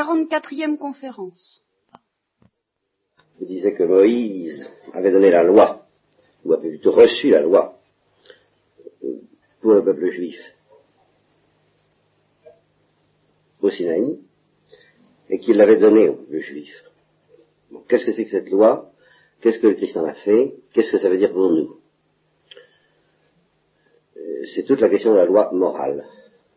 44e conférence. Je disais que Moïse avait donné la loi, ou avait plutôt reçu la loi, pour le peuple juif au Sinaï, et qu'il l'avait donnée au peuple juif. Qu'est-ce que c'est que cette loi? Qu'est-ce que le Christ en a fait? Qu'est-ce que ça veut dire pour nous? Euh, C'est toute la question de la loi morale.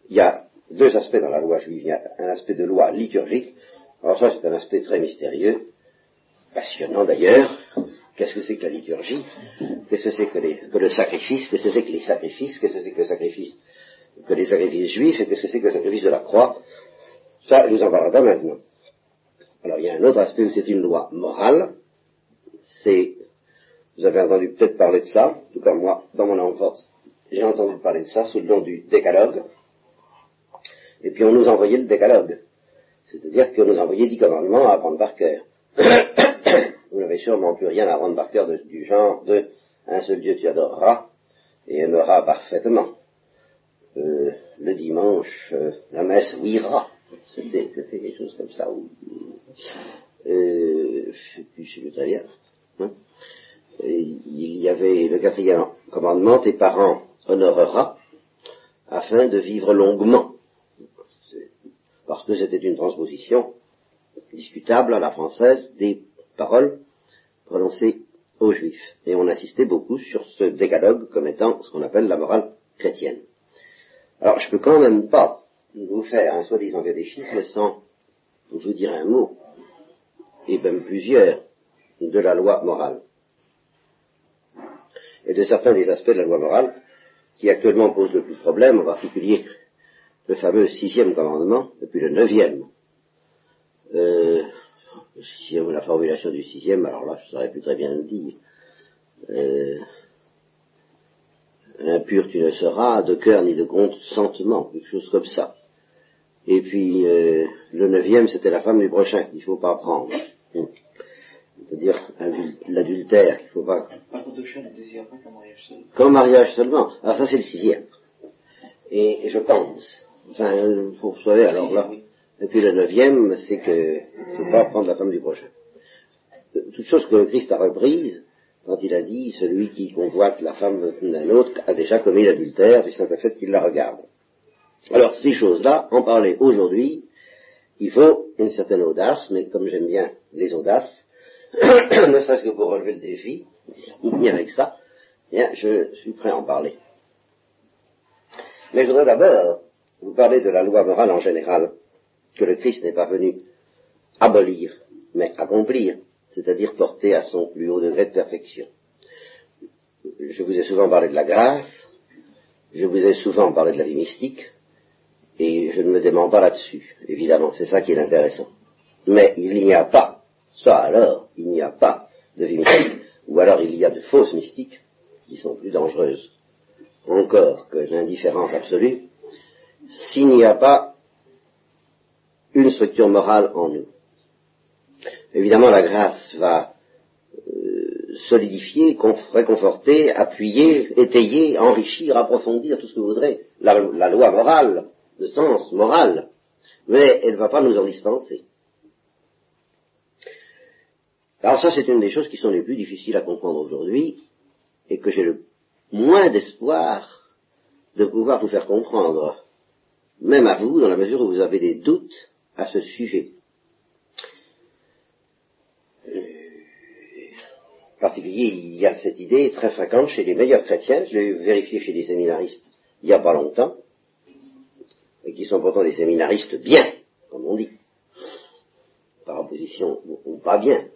Il y a deux aspects dans la loi juive. Il y a un aspect de loi liturgique. Alors ça, c'est un aspect très mystérieux, passionnant d'ailleurs. Qu'est-ce que c'est que la liturgie? Qu'est-ce que c'est que, le sacrifice? Qu'est-ce que c'est que les sacrifices? Qu'est-ce que c'est que le sacrifice que les sacrifices juifs? Et qu'est-ce que c'est que le sacrifice de la croix? Ça, nous en parlera pas maintenant. Alors il y a un autre aspect où c'est une loi morale. C'est, vous avez entendu peut-être parler de ça, tout comme moi, dans mon enfance, j'ai entendu parler de ça sous le nom du décalogue. Et puis on nous envoyait le décalogue. C'est-à-dire qu'on nous envoyait dix commandements à apprendre par cœur. Vous n'avez sûrement plus rien à apprendre par cœur du genre de un seul Dieu tu adoreras et aimeras parfaitement. Euh, le dimanche, euh, la messe ouira. C'était quelque chose comme ça. Euh, je sais plus, bien. Hein. il y avait le quatrième commandement, tes parents honorera afin de vivre longuement parce que c'était une transposition discutable à la française des paroles prononcées aux Juifs. Et on insistait beaucoup sur ce décalogue comme étant ce qu'on appelle la morale chrétienne. Alors je peux quand même pas vous faire un soi-disant catéchisme sans vous dire un mot, et même plusieurs, de la loi morale. Et de certains des aspects de la loi morale qui actuellement posent le plus de problème, en particulier le fameux sixième commandement, et puis le neuvième. Euh, le sixième, la formulation du sixième, alors là, je ne saurais plus très bien le dire. Euh, impur tu ne seras, de cœur ni de consentement, quelque chose comme ça. Et puis, euh, le neuvième, c'était la femme du prochain, qu'il ne faut pas prendre. C'est-à-dire l'adultère, qu'il ne faut pas... Ne désire pas qu'un mariage seulement. Comme mariage seulement. Alors ça, c'est le sixième. Et, et je pense Enfin, vous savez, alors là. Et puis le neuvième, c'est que ne faut pas prendre la femme du prochain. Toute chose que le Christ a reprise, quand il a dit celui qui convoite la femme d'un autre a déjà commis l'adultère du simple fait qu'il la regarde. Alors ces choses-là, en parler aujourd'hui, il faut une certaine audace, mais comme j'aime bien les audaces, ne serait-ce que pour relever le défi, ni avec ça, bien, je suis prêt à en parler. Mais je voudrais d'abord vous parlez de la loi morale en général, que le Christ n'est pas venu abolir, mais accomplir, c'est-à-dire porter à son plus haut degré de perfection. Je vous ai souvent parlé de la grâce, je vous ai souvent parlé de la vie mystique, et je ne me dément pas là-dessus, évidemment, c'est ça qui est intéressant. Mais il n'y a pas, soit alors, il n'y a pas de vie mystique, ou alors il y a de fausses mystiques, qui sont plus dangereuses encore que l'indifférence absolue, s'il n'y a pas une structure morale en nous. Évidemment, la grâce va euh, solidifier, réconforter, appuyer, étayer, enrichir, approfondir, tout ce que vous voudrez, la, loi morale, de sens moral, mais elle ne va pas nous en dispenser. Alors ça, c'est une des choses qui sont les plus difficiles à comprendre aujourd'hui, et que j'ai le moins d'espoir de pouvoir vous faire comprendre même à vous, dans la mesure où vous avez des doutes à ce sujet. En particulier, il y a cette idée très fréquente chez les meilleurs chrétiens, je l'ai vérifié chez des séminaristes il n'y a pas longtemps, et qui sont pourtant des séminaristes bien, comme on dit, par opposition ou pas bien,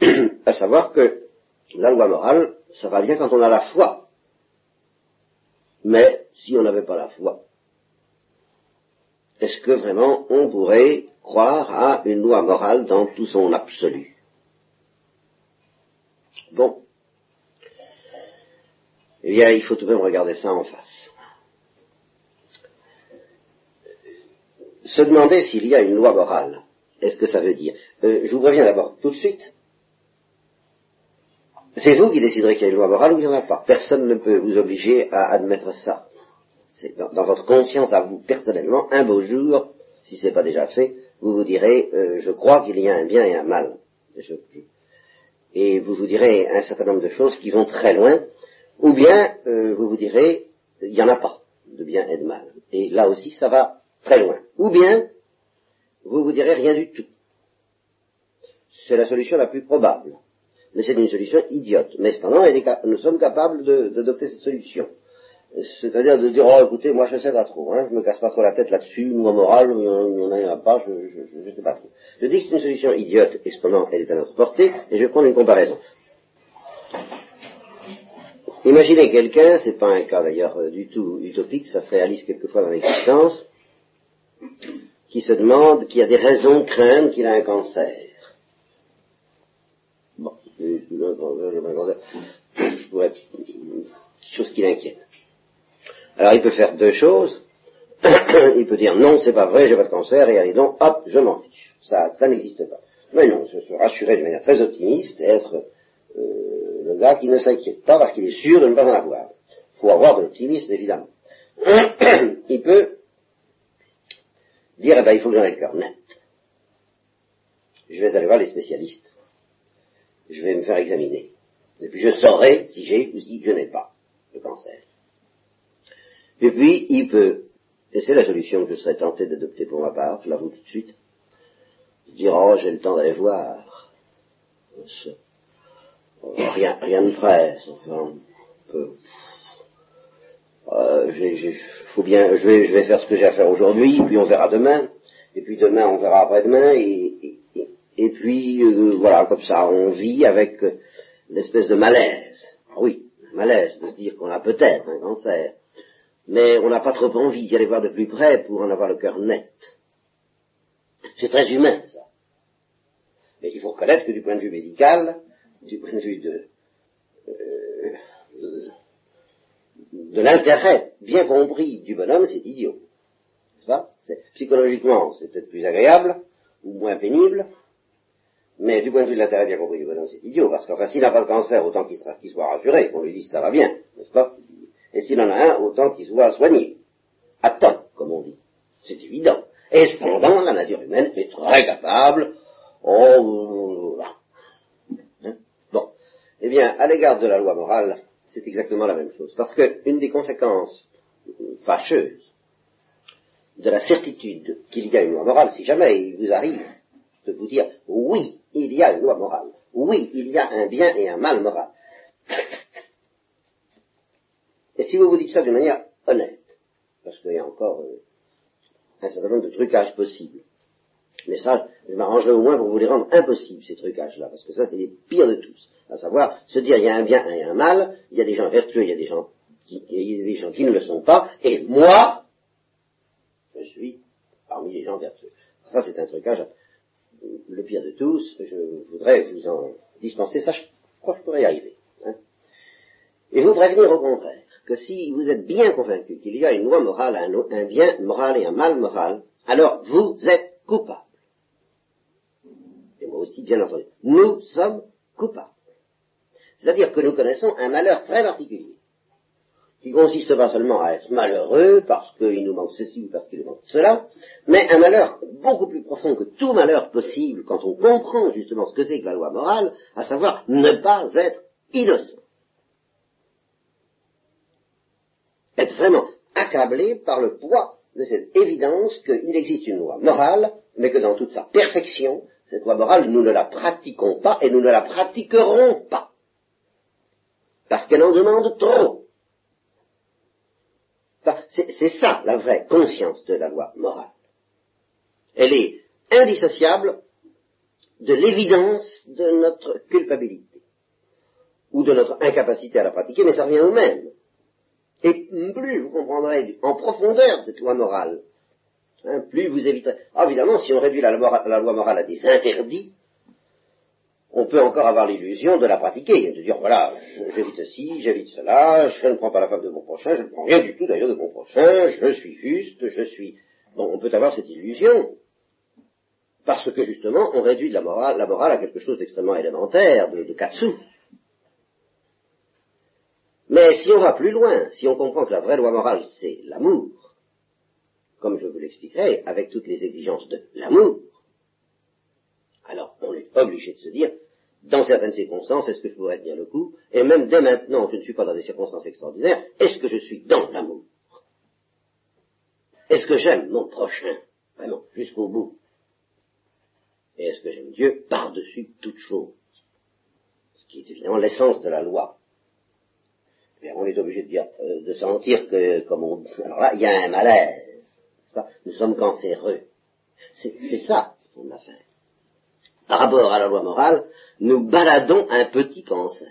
à savoir que la loi morale, ça va bien quand on a la foi. Mais si on n'avait pas la foi, est-ce que vraiment on pourrait croire à une loi morale dans tout son absolu? Bon. Eh bien, il faut tout de même regarder ça en face. Se demander s'il y a une loi morale, est-ce que ça veut dire? Euh, Je vous préviens d'abord tout de suite. C'est vous qui déciderez qu'il y a une loi morale ou il n'y en a pas. Personne ne peut vous obliger à admettre ça c'est dans, votre conscience à vous personnellement, un beau jour, si ce n'est pas déjà fait, vous vous direz, euh, je crois qu'il y a un bien et un mal. Et vous vous direz un certain nombre de choses qui vont très loin, ou bien euh, vous vous direz, il n'y en a pas de bien et de mal. Et là aussi, ça va très loin. Ou bien, vous vous direz rien du tout. C'est la solution la plus probable. Mais c'est une solution idiote. Mais cependant, nous sommes capables d'adopter cette solution. C'est-à-dire de dire, oh écoutez, moi je sais pas trop, hein, je me casse pas trop la tête là-dessus, moi moral, il y en en a pas, je, je, sais pas trop. Je dis que c'est une solution idiote, et cependant elle est à notre portée, et je vais prendre une comparaison. Imaginez quelqu'un, c'est pas un cas d'ailleurs euh, du tout utopique, ça se réalise quelquefois dans l'existence, qui se demande, qui a des raisons de craindre qu'il a un cancer. Bon, euh, je pourrais, chose qui l'inquiète. Alors il peut faire deux choses. il peut dire non, c'est pas vrai, j'ai pas de cancer, et allez donc, hop, je m'en fiche. Ça, ça n'existe pas. Mais non, se, se rassurer de manière très optimiste être euh, le gars qui ne s'inquiète pas parce qu'il est sûr de ne pas en avoir. Il faut avoir de l'optimisme, évidemment. il peut dire, eh ben, il faut que j'en ai le cœur net. Je vais aller voir les spécialistes. Je vais me faire examiner. Et puis je saurai si j'ai ou si je n'ai pas le cancer. Et puis, il peut, et c'est la solution que je serais tenté d'adopter pour ma part, je l'avoue tout de suite, dire, oh, j'ai le temps d'aller voir. C'est- oh, Rien, rien ne presse, enfin, on peut- euh, faut bien, je vais, je vais faire ce que j'ai à faire aujourd'hui, puis on verra demain, et puis demain on verra après-demain, et, et, et- puis euh, voilà, comme ça, on vit avec euh, l'espèce de malaise. Ah oui, malaise de se dire qu'on a peut-être un cancer, mais on n'a pas trop envie d'y aller voir de plus près pour en avoir le cœur net. C'est très humain, ça. Mais il faut reconnaître que du point de vue médical, du point de vue de, euh, de- l'intérêt bien compris du bonhomme, c'est idiot. C'est- Psychologiquement, c'est peut-être plus agréable ou moins pénible, mais du point de vue de l'intérêt bien compris du bonhomme, c'est idiot, parce qu'enfin, s'il n'a pas de cancer, autant qu'il soit rassuré, qu'on lui dise ça va bien, n'est-ce pas? Et s'il en a un, autant qu'il soit soigné. À temps, comme on dit. C'est évident. Et cependant, la nature humaine est très capable. Oh. Hein? Bon. Eh bien, à l'égard de la loi morale, c'est exactement la même chose. Parce que une des conséquences fâcheuses de la certitude qu'il y a une loi morale, si jamais il vous arrive de vous dire oui, il y a une loi morale, oui, il y a un bien et un mal moral. Et si vous vous dites ça d'une manière honnête, parce qu'il y a encore euh, un certain nombre de trucages possibles, mais ça, je m'arrangerai au moins pour vous les rendre impossibles, ces trucages-là, parce que ça, c'est les pires de tous. À savoir, se dire, il y a un bien et un mal, il y a des gens vertueux, il y a des gens qui, il y a des gens qui ne le sont pas, et moi, je suis parmi les gens vertueux. Ça, c'est un trucage le pire de tous. Je voudrais vous en dispenser. Ça, je crois que je pourrais y arriver. hein. Et vous prévenir au contraire que si vous êtes bien convaincu qu'il y a une loi morale, un, bien moral et un mal moral, alors vous êtes coupable. Et moi aussi, bien entendu. Nous sommes coupables. C'est-à-dire que nous connaissons un malheur très particulier, qui consiste pas seulement à être malheureux parce qu'il nous manque ceci ou parce qu'il nous manque cela, mais un malheur beaucoup plus profond que tout malheur possible quand on comprend justement ce que c'est que la loi morale, à savoir ne pas être innocent. Être vraiment accablé par le poids de cette évidence qu'il existe une loi morale, mais que dans toute sa perfection, cette loi morale, nous ne la pratiquons pas et nous ne la pratiquerons pas. Parce qu'elle en demande trop. C'est ça la vraie conscience de la loi morale. Elle est indissociable de l'évidence de notre culpabilité ou de notre incapacité à la pratiquer, mais ça revient au même. Et plus vous comprendrez en profondeur cette loi morale, hein, plus vous éviterez. Ah, évidemment, si on réduit la loi, morale à des interdits, on peut encore avoir l'illusion de la pratiquer, de dire voilà, j'évite ceci, j'évite cela, je ne prends pas la femme de mon prochain, je ne prends rien du tout d'ailleurs de mon prochain, je suis juste, je suis. Bon, on peut avoir cette illusion, parce que justement, on réduit de la morale, la morale à quelque chose d'extrêmement élémentaire, de, de katsu. Mais si on va plus loin, si on comprend que la vraie loi morale, c'est l'amour, comme je vous l'expliquerai, avec toutes les exigences de l'amour, alors on est obligé de se dire, dans certaines circonstances, est-ce que je pourrais tenir le coup? Et même dès maintenant, je ne suis pas dans des circonstances extraordinaires, est-ce que je suis dans l'amour? Est-ce que j'aime mon prochain? Vraiment, jusqu'au bout. Et est-ce que j'aime Dieu par-dessus toute chose? Ce qui est évidemment l'essence de la loi. On est obligé de dire, euh, de sentir que, comme on alors là, il y a un malaise. Nous sommes cancéreux. C'est ça son affaire par rapport à la loi morale, nous baladons un petit cancer,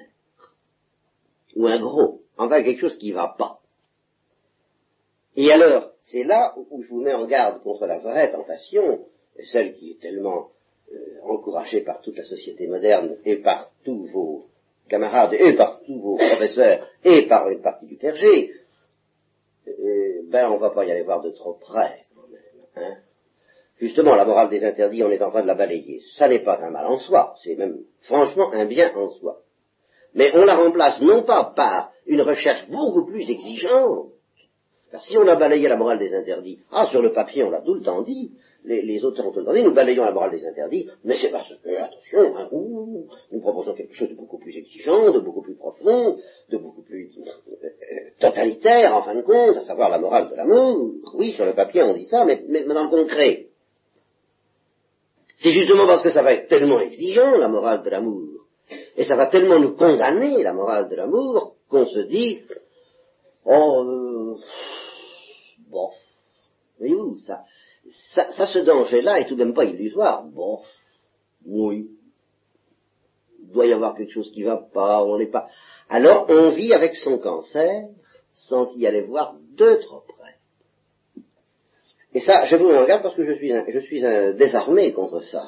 ou un gros, enfin quelque chose qui ne va pas. Et alors, c'est là où je vous mets en garde contre la vraie tentation, celle qui est tellement euh, encouragée par toute la société moderne et par tous vos camarades et par tous vos professeurs et par une partie du clergé, euh, ben on va pas y aller voir de trop près quand même. Hein Justement, la morale des interdits, on est en train de la balayer. Ça n'est pas un mal en soi, c'est même franchement un bien en soi. Mais on la remplace non pas par une recherche beaucoup plus exigeante, car si on a balayé la morale des interdits, ah, sur le papier, on l'a tout le temps dit, les, auteurs ont tout le temps dit, nous balayons la morale des interdits, mais c'est parce que, attention, hein, nous proposons quelque chose de beaucoup plus exigeant, de beaucoup plus profond, de beaucoup plus euh, totalitaire, en fin de compte, à savoir la morale de l'amour. Oui, sur le papier, on dit ça, mais, mais dans le concret, c'est justement parce que ça va être tellement exigeant, la morale de l'amour, et ça va tellement nous condamner, la morale de l'amour, qu'on se dit, oh, euh, ça, ça, ce danger-là est tout de même pas illusoire. Bon, oui, il doit y avoir quelque chose qui va pas, on n'est pas. Alors on vit avec son cancer sans y aller voir de trop près. Et ça, je vous le regarde parce que je suis, un, je suis désarmé contre ça.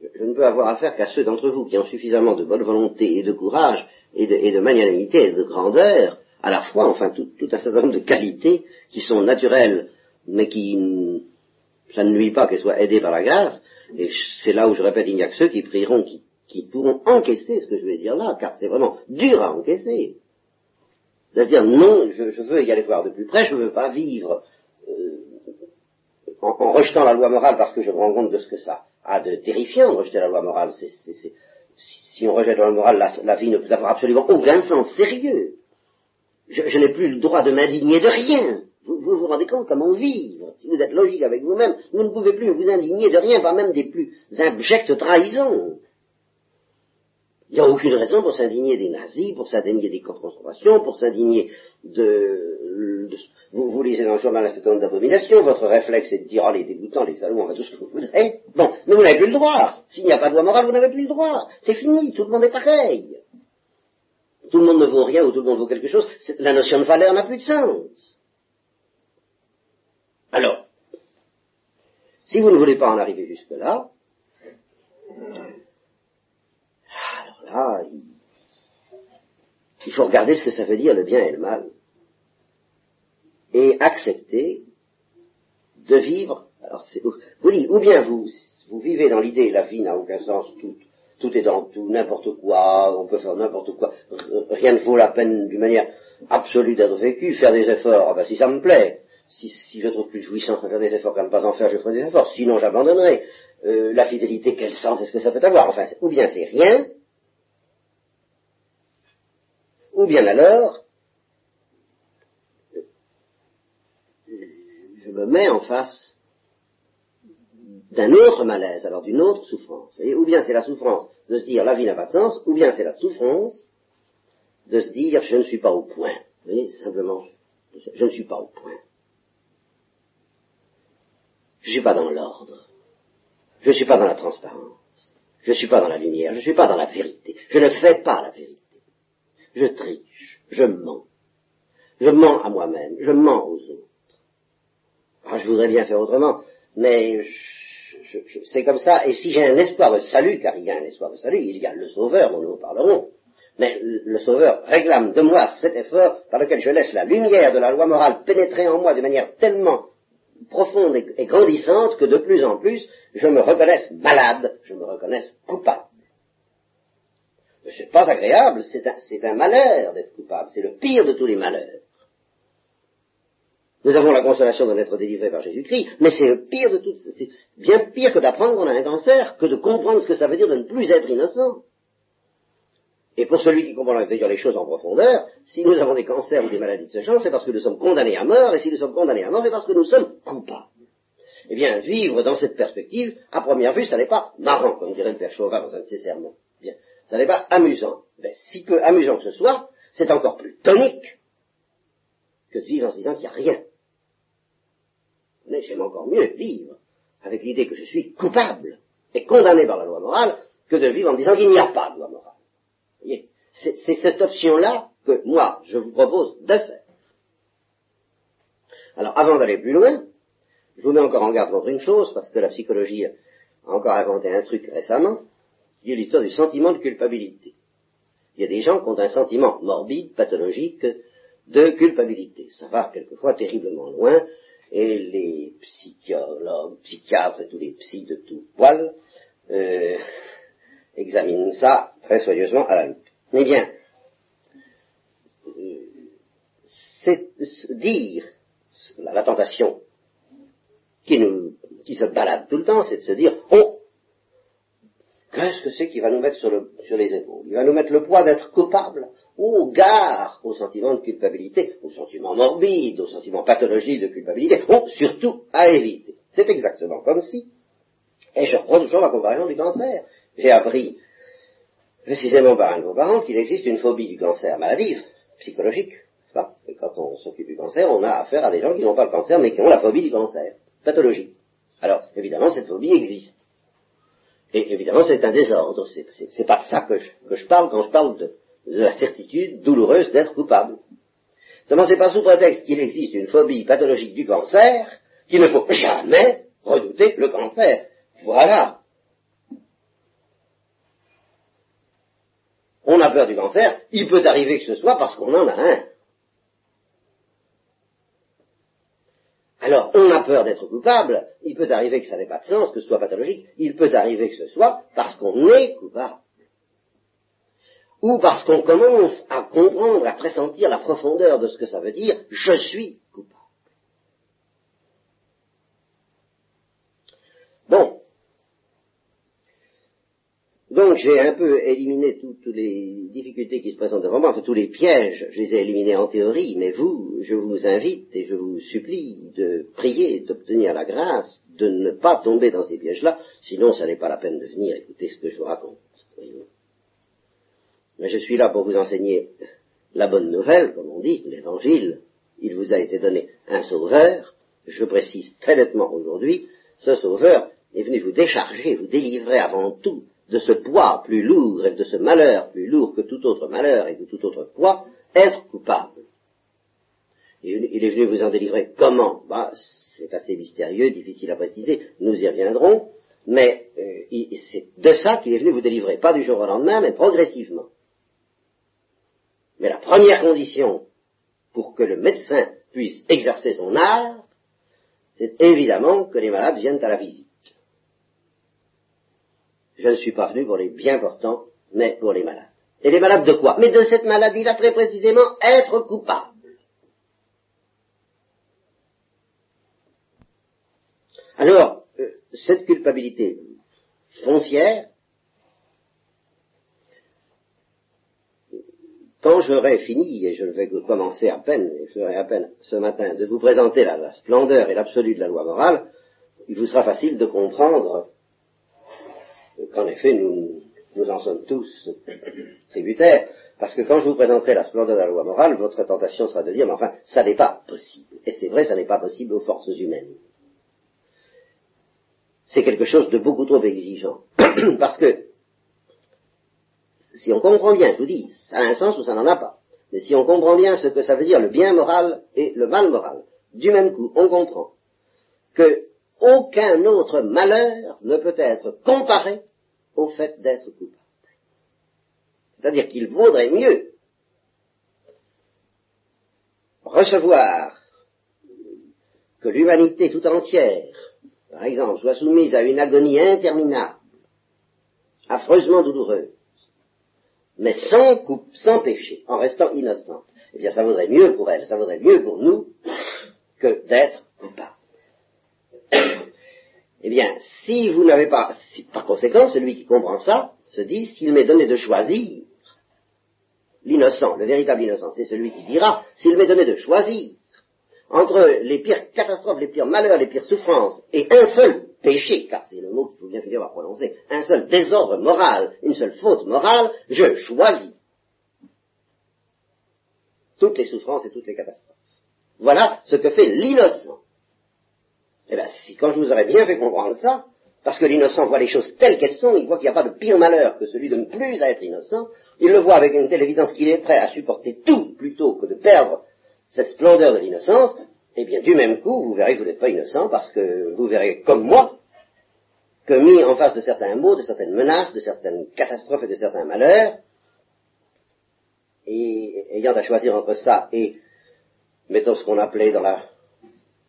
Je ne peux avoir affaire qu'à ceux d'entre vous qui ont suffisamment de bonne volonté et de courage et de, et de magnanimité et de grandeur, à la fois, enfin, tout, un certain nombre de qualités qui sont naturelles, mais qui, ça ne nuit pas qu'elles soient aidées par la grâce. Et c'est là où je répète, il n'y a que ceux qui prieront, qui, qui pourront encaisser ce que je vais dire là, car c'est vraiment dur à encaisser. C'est-à-dire, non, je, je, veux y aller voir de plus près, je ne veux pas vivre euh, en, rejetant la loi morale parce que je me rends compte de ce que ça a de terrifiant de rejeter la loi morale. si on rejette la loi morale, la, vie ne peut avoir absolument aucun sens sérieux. Je, n'ai plus le droit de m'indigner de rien. Vous, vous, rendez compte comment vivre Si vous êtes logique avec vous-même, vous ne pouvez plus vous indigner de rien, pas même des plus abjectes trahisons. Il n'y a aucune raison pour s'indigner des nazis, pour s'indigner des camps de concentration, pour s'indigner de, vous, vous, lisez dans le journal un certain nombre votre réflexe est de dire, oh les dégoûtants, les salauds, va tout ce que vous voudrez. Bon, mais vous n'avez plus le droit. S'il n'y a pas de loi morale, vous n'avez plus le droit. C'est fini, tout le monde est pareil. Tout le monde ne vaut rien ou tout le monde vaut quelque chose. La notion de valeur n'a plus de sens. Alors, si vous ne voulez pas en arriver jusque-là, ah, il faut regarder ce que ça veut dire le bien et le mal. Et accepter de vivre. Alors, vous dites, ou bien vous, vous vivez dans l'idée, la vie n'a aucun sens, tout, tout est dans tout, n'importe quoi, on peut faire n'importe quoi, rien ne vaut la peine d'une manière absolue d'être vécu, faire des efforts, ah ben, si ça me plaît, si, je trouve plus jouissance à faire des efforts qu'à ne pas en faire, je ferai des efforts, sinon j'abandonnerai. Euh, la fidélité, quel sens est-ce que ça peut avoir? Enfin, ou bien c'est rien, ou bien alors, je me mets en face d'un autre malaise, alors d'une autre souffrance. ou bien c'est la souffrance de se dire la vie n'a pas de sens, ou bien c'est la souffrance de se dire je ne suis pas au point. Vous voyez, simplement, je ne suis pas au point. Je ne suis pas dans l'ordre. Je ne suis pas dans la transparence. Je ne suis pas dans la lumière. Je ne suis pas dans la vérité. Je ne fais pas la vérité je triche, je mens. Je mens à moi-même, je mens aux autres. Ah, je voudrais bien faire autrement, mais c'est comme ça, et si j'ai un espoir de salut, car il y a un espoir de salut, il y a le Sauveur dont nous parlerons, mais le Sauveur réclame de moi cet effort par lequel je laisse la lumière de la loi morale pénétrer en moi de manière tellement profonde et grandissante que de plus en plus je me reconnaisse malade, je me reconnaisse coupable. C'est pas agréable, c'est un, malheur d'être coupable, c'est le pire de tous les malheurs. Nous avons la consolation de n'être délivrés par Jésus-Christ, mais c'est le pire de tout. C'est bien pire que d'apprendre qu'on a un cancer, que de comprendre ce que ça veut dire de ne plus être innocent. Et pour celui qui comprend d'ailleurs les choses en profondeur, si nous avons des cancers ou des maladies de ce genre, c'est parce que nous sommes condamnés à mort, et si nous sommes condamnés à mort, c'est parce que nous sommes coupables. Eh bien, vivre dans cette perspective, à première vue, ça n'est pas marrant, comme dirait le père Chauvin dans un de ses sermons. Bien, ça n'est pas amusant. Mais si peu amusant que ce soit, c'est encore plus tonique que de vivre en se disant qu'il n'y a rien. Mais j'aime encore mieux vivre avec l'idée que je suis coupable et condamné par la loi morale que de vivre en disant qu'il n'y a pas de loi morale. Voyez, c'est cette option-là que moi, je vous propose de faire. Alors, avant d'aller plus loin, je vous mets encore en garde contre une chose, parce que la psychologie a encore inventé un truc récemment, qui est l'histoire du sentiment de culpabilité. Il y a des gens qui ont un sentiment morbide, pathologique, de culpabilité. Ça va quelquefois terriblement loin, et les psychologues, psychiatres et tous les psys de tout poil euh, examinent ça très soigneusement à la loupe. Eh bien, euh, c'est dire la tentation qui, nous, qui se balade tout le temps, c'est de se dire, oh, qu'est-ce que c'est qui va nous mettre sur, le, sur les épaules Il va nous mettre le poids d'être coupable. Oh, gare au sentiment de culpabilité, au sentiment morbide, au sentiment pathologique de culpabilité. Oh, surtout à éviter. C'est exactement comme si, et je reprends toujours la comparaison du cancer. J'ai appris, précisément par un de vos parents, qu'il existe une phobie du cancer maladive, psychologique. Et quand on s'occupe du cancer, on a affaire à des gens qui n'ont pas le cancer, mais qui ont la phobie du cancer pathologie. Alors, évidemment, cette phobie existe. Et évidemment, c'est un désordre. C'est pas de ça que je, parle quand je parle de, la certitude douloureuse d'être coupable. Seulement, c'est pas sous prétexte qu'il existe une phobie pathologique du cancer qu'il ne faut jamais redouter le cancer. Voilà. On a peur du cancer, il peut arriver que ce soit parce qu'on en a un. Alors, on a peur d'être coupable, il peut arriver que ça n'ait pas de sens, que ce soit pathologique, il peut arriver que ce soit parce qu'on est coupable. Ou parce qu'on commence à comprendre, à pressentir la profondeur de ce que ça veut dire, je suis coupable. Bon, donc j'ai un peu éliminé toutes les difficultés qui se présentent devant moi, enfin tous les pièges, je les ai éliminés en théorie, mais vous, je vous invite et je vous supplie de prier, d'obtenir la grâce, de ne pas tomber dans ces pièges-là, sinon ça n'est pas la peine de venir. Écouter ce que je vous raconte. Mais je suis là pour vous enseigner la bonne nouvelle, comme on dit, l'évangile. Il vous a été donné un sauveur, je précise très nettement aujourd'hui, ce sauveur est venu vous décharger, vous délivrer avant tout de ce poids plus lourd et de ce malheur plus lourd que tout autre malheur et que tout autre poids, être coupable? il est venu vous en délivrer. Comment? Bah, C'est assez mystérieux, difficile à préciser, nous y reviendrons, mais euh, c'est de ça qu'il est venu vous délivrer, pas du jour au lendemain, mais progressivement. Mais la première condition pour que le médecin puisse exercer son art, c'est évidemment que les malades viennent à la visite. Je ne suis pas venu pour les bien portants, mais pour les malades. Et les malades de quoi? Mais de cette maladie-là, très précisément, être coupable. Alors, euh, cette culpabilité foncière, quand j'aurai fini, et je vais commencer à peine, et je ferai à peine ce matin, de vous présenter la splendeur et l'absolu de la loi morale, il vous sera facile de comprendre qu'en effet nous, nous en sommes tous tributaires, parce que quand je vous présenterai la splendeur de la loi morale, votre tentation sera de dire, mais enfin, ça n'est pas possible. Et c'est vrai, ça n'est pas possible aux forces humaines. C'est quelque chose de beaucoup trop exigeant. parce que, si on comprend bien, je vous dis, ça a un sens ou ça n'en a pas. Mais si on comprend bien ce que ça veut dire le bien moral et le mal moral, du même coup, on comprend que aucun autre malheur ne peut être comparé au fait d'être coupable. C'est-à-dire qu'il vaudrait mieux recevoir que l'humanité tout entière, par exemple, soit soumise à une agonie interminable, affreusement douloureuse, mais sans coupe, sans péché, en restant innocente, eh bien ça vaudrait mieux pour elle, ça vaudrait mieux pour nous que d'être coupable. Eh bien, si vous n'avez pas, par conséquent, celui qui comprend ça se dit, s'il m'est donné de choisir, l'innocent, le véritable innocent, c'est celui qui dira, s'il m'est donné de choisir entre les pires catastrophes, les pires malheurs, les pires souffrances, et un seul péché, car c'est le mot qu'il faut bien finir par prononcer, un seul désordre moral, une seule faute morale, je choisis toutes les souffrances et toutes les catastrophes. Voilà ce que fait l'innocent. Eh bien, si quand je vous aurais bien fait comprendre ça, parce que l'innocent voit les choses telles qu'elles sont, il voit qu'il n'y a pas de pire malheur que celui de ne plus être innocent, il le voit avec une telle évidence qu'il est prêt à supporter tout plutôt que de perdre cette splendeur de l'innocence, eh bien, du même coup, vous verrez que vous n'êtes pas innocent, parce que vous verrez, comme moi, que mis en face de certains maux, de certaines menaces, de certaines catastrophes et de certains malheurs, et ayant à choisir entre ça et, mettons ce qu'on appelait dans la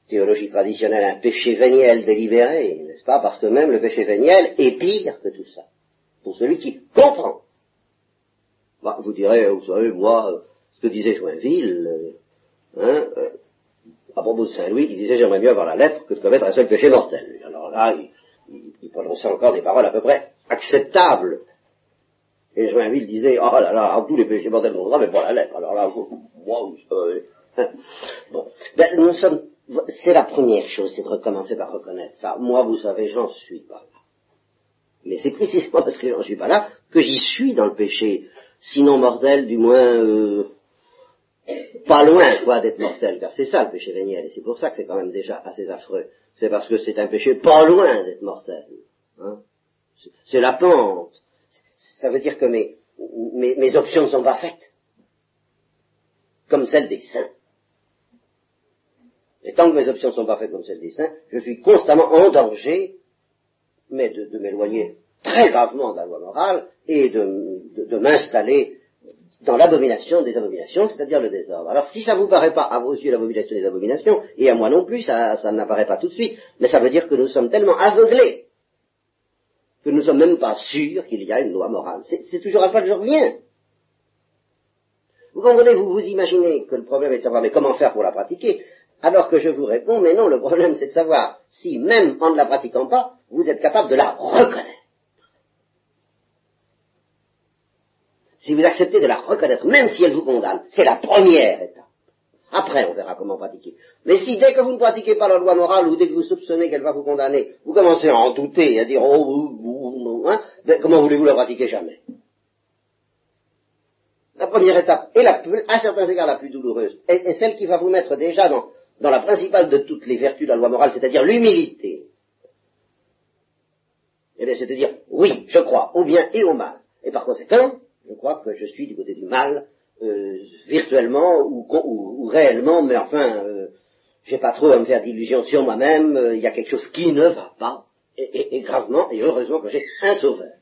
théologie traditionnelle un péché véniel délibéré, n'est-ce pas Parce que même le péché véniel est pire que tout ça, pour celui qui comprend. Bah, vous direz, vous savez, moi, ce que disait Joinville, euh, hein, euh, à propos de Saint Louis, qui disait j'aimerais mieux avoir la lettre que de commettre un seul péché mortel. Alors là, il, prononçait encore des paroles à peu près acceptables. Et Joinville disait, oh là là, tous les péchés mortels qu'on mais pas la lettre. Alors là, moi, vous savez. Bon. Ben, nous sommes, c'est la première chose, c'est de recommencer par reconnaître ça. Moi, vous savez, j'en suis pas là. Mais c'est précisément parce que j'en suis pas là que j'y suis dans le péché. Sinon mortel, du moins, euh, pas loin, quoi, d'être mortel, car c'est ça le péché véniel, et c'est pour ça que c'est quand même déjà assez affreux. C'est parce que c'est un péché pas loin d'être mortel. Hein. C'est la pente. Ça veut dire que mes, mes, mes options ne sont pas faites, comme celles des saints. Et tant que mes options sont pas faites comme celles des saints, je suis constamment en danger, mais de, m'éloigner très gravement de la loi morale et de, m'installer dans l'abomination des abominations, c'est-à-dire le désordre. Alors si ça vous paraît pas à vos yeux l'abomination des abominations, et à moi non plus, ça, ça n'apparaît pas tout de suite, mais ça veut dire que nous sommes tellement aveuglés que nous ne sommes même pas sûrs qu'il y a une loi morale. C'est toujours à ça que je reviens. Vous comprenez, vous vous imaginez que le problème est de savoir mais comment faire pour la pratiquer, alors que je vous réponds, mais non, le problème c'est de savoir si même en ne la pratiquant pas, vous êtes capable de la reconnaître. si vous acceptez de la reconnaître, même si elle vous condamne, c'est la première étape. Après, on verra comment pratiquer. Mais si dès que vous ne pratiquez pas la loi morale, ou dès que vous soupçonnez qu'elle va vous condamner, vous commencez à en douter et à dire, oh, hein, ben, comment voulez-vous la pratiquer jamais? La première étape, et la, à certains égards la plus douloureuse, est, celle qui va vous mettre déjà dans, dans la principale de toutes les vertus de la loi morale, c'est-à-dire l'humilité. Eh bien, c'est de dire, oui, je crois au bien et au mal. Et par conséquent, je crois que je suis du côté du mal, euh, virtuellement ou, réellement, mais enfin, euh, j'ai pas trop à me faire d'illusions sur moi-même, euh, il y a quelque chose qui ne va pas, et gravement, et heureusement que j'ai un sauveur.